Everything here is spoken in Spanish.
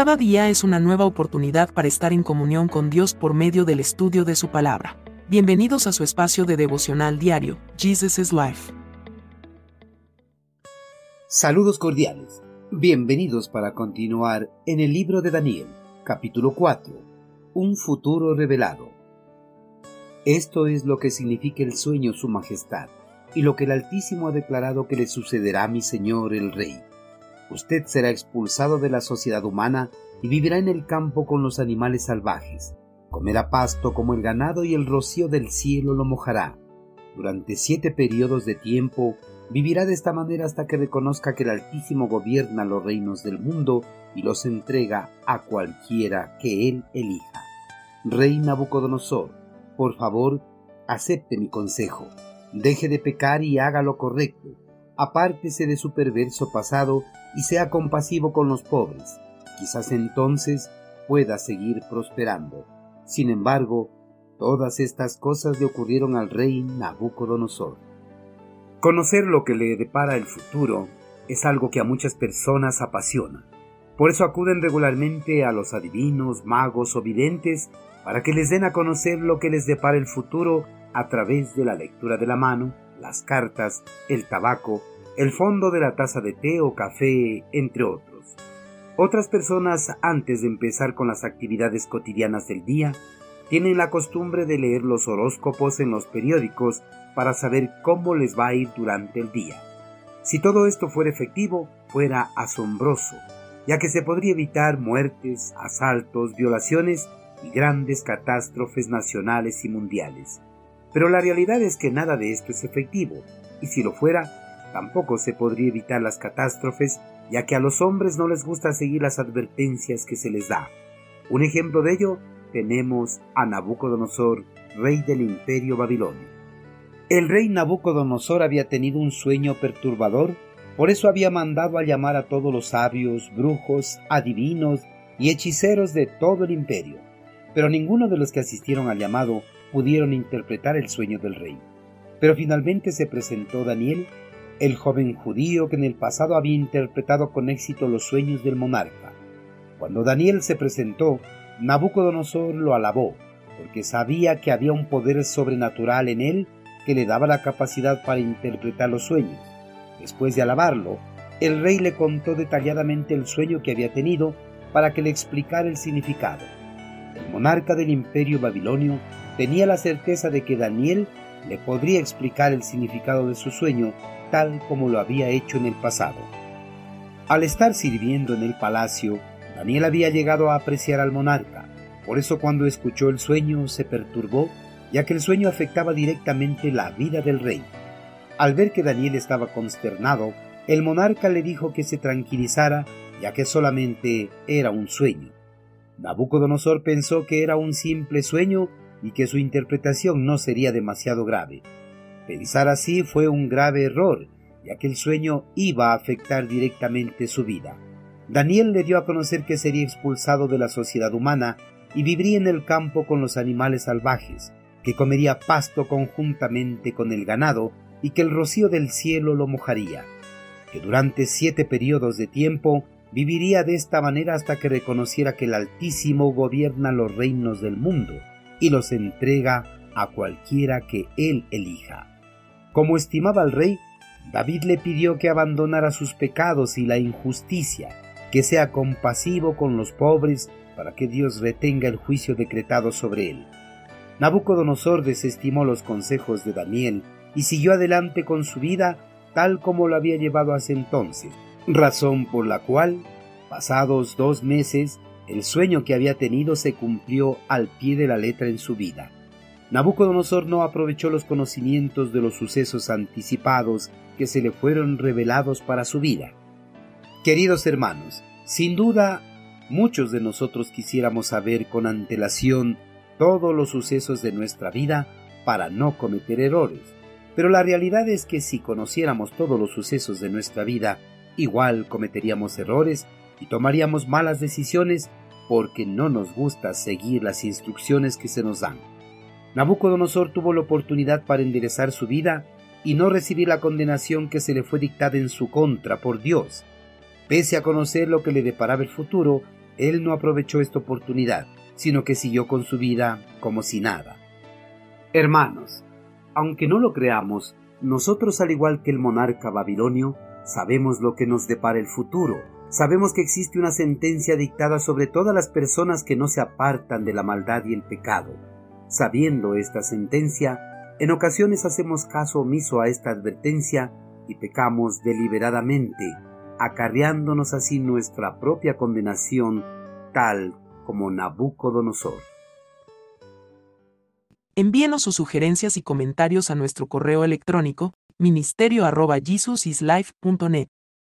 Cada día es una nueva oportunidad para estar en comunión con Dios por medio del estudio de su palabra. Bienvenidos a su espacio de devocional diario, Jesus is Life. Saludos cordiales. Bienvenidos para continuar en el libro de Daniel, capítulo 4. Un futuro revelado. Esto es lo que significa el sueño su majestad, y lo que el Altísimo ha declarado que le sucederá a mi Señor el Rey Usted será expulsado de la sociedad humana y vivirá en el campo con los animales salvajes. Comerá pasto como el ganado y el rocío del cielo lo mojará. Durante siete periodos de tiempo vivirá de esta manera hasta que reconozca que el Altísimo gobierna los reinos del mundo y los entrega a cualquiera que él elija. Rey Nabucodonosor, por favor, acepte mi consejo. Deje de pecar y haga lo correcto apártese de su perverso pasado y sea compasivo con los pobres. Quizás entonces pueda seguir prosperando. Sin embargo, todas estas cosas le ocurrieron al rey Nabucodonosor. Conocer lo que le depara el futuro es algo que a muchas personas apasiona. Por eso acuden regularmente a los adivinos, magos o videntes para que les den a conocer lo que les depara el futuro a través de la lectura de la mano, las cartas, el tabaco, el fondo de la taza de té o café, entre otros. Otras personas, antes de empezar con las actividades cotidianas del día, tienen la costumbre de leer los horóscopos en los periódicos para saber cómo les va a ir durante el día. Si todo esto fuera efectivo, fuera asombroso, ya que se podría evitar muertes, asaltos, violaciones y grandes catástrofes nacionales y mundiales. Pero la realidad es que nada de esto es efectivo, y si lo fuera, tampoco se podría evitar las catástrofes, ya que a los hombres no les gusta seguir las advertencias que se les da. Un ejemplo de ello tenemos a Nabucodonosor, rey del imperio babilonio. El rey Nabucodonosor había tenido un sueño perturbador, por eso había mandado a llamar a todos los sabios, brujos, adivinos y hechiceros de todo el imperio, pero ninguno de los que asistieron al llamado pudieron interpretar el sueño del rey. Pero finalmente se presentó Daniel, el joven judío que en el pasado había interpretado con éxito los sueños del monarca. Cuando Daniel se presentó, Nabucodonosor lo alabó, porque sabía que había un poder sobrenatural en él que le daba la capacidad para interpretar los sueños. Después de alabarlo, el rey le contó detalladamente el sueño que había tenido para que le explicara el significado. El monarca del imperio babilonio tenía la certeza de que Daniel le podría explicar el significado de su sueño tal como lo había hecho en el pasado. Al estar sirviendo en el palacio, Daniel había llegado a apreciar al monarca. Por eso cuando escuchó el sueño se perturbó, ya que el sueño afectaba directamente la vida del rey. Al ver que Daniel estaba consternado, el monarca le dijo que se tranquilizara, ya que solamente era un sueño. Nabucodonosor pensó que era un simple sueño y que su interpretación no sería demasiado grave. Pensar así fue un grave error, ya que el sueño iba a afectar directamente su vida. Daniel le dio a conocer que sería expulsado de la sociedad humana y viviría en el campo con los animales salvajes, que comería pasto conjuntamente con el ganado y que el rocío del cielo lo mojaría, que durante siete periodos de tiempo viviría de esta manera hasta que reconociera que el Altísimo gobierna los reinos del mundo y los entrega a cualquiera que él elija. Como estimaba al rey, David le pidió que abandonara sus pecados y la injusticia, que sea compasivo con los pobres para que Dios retenga el juicio decretado sobre él. Nabucodonosor desestimó los consejos de Daniel y siguió adelante con su vida tal como lo había llevado hace entonces, razón por la cual, pasados dos meses, el sueño que había tenido se cumplió al pie de la letra en su vida. Nabucodonosor no aprovechó los conocimientos de los sucesos anticipados que se le fueron revelados para su vida. Queridos hermanos, sin duda muchos de nosotros quisiéramos saber con antelación todos los sucesos de nuestra vida para no cometer errores, pero la realidad es que si conociéramos todos los sucesos de nuestra vida, igual cometeríamos errores y tomaríamos malas decisiones porque no nos gusta seguir las instrucciones que se nos dan. Nabucodonosor tuvo la oportunidad para enderezar su vida y no recibir la condenación que se le fue dictada en su contra por Dios. Pese a conocer lo que le deparaba el futuro, él no aprovechó esta oportunidad, sino que siguió con su vida como si nada. Hermanos, aunque no lo creamos, nosotros al igual que el monarca babilonio, sabemos lo que nos depara el futuro, sabemos que existe una sentencia dictada sobre todas las personas que no se apartan de la maldad y el pecado. Sabiendo esta sentencia, en ocasiones hacemos caso omiso a esta advertencia y pecamos deliberadamente, acarreándonos así nuestra propia condenación, tal como Nabucodonosor. Envíenos sus sugerencias y comentarios a nuestro correo electrónico ministerio.jesusislife.net.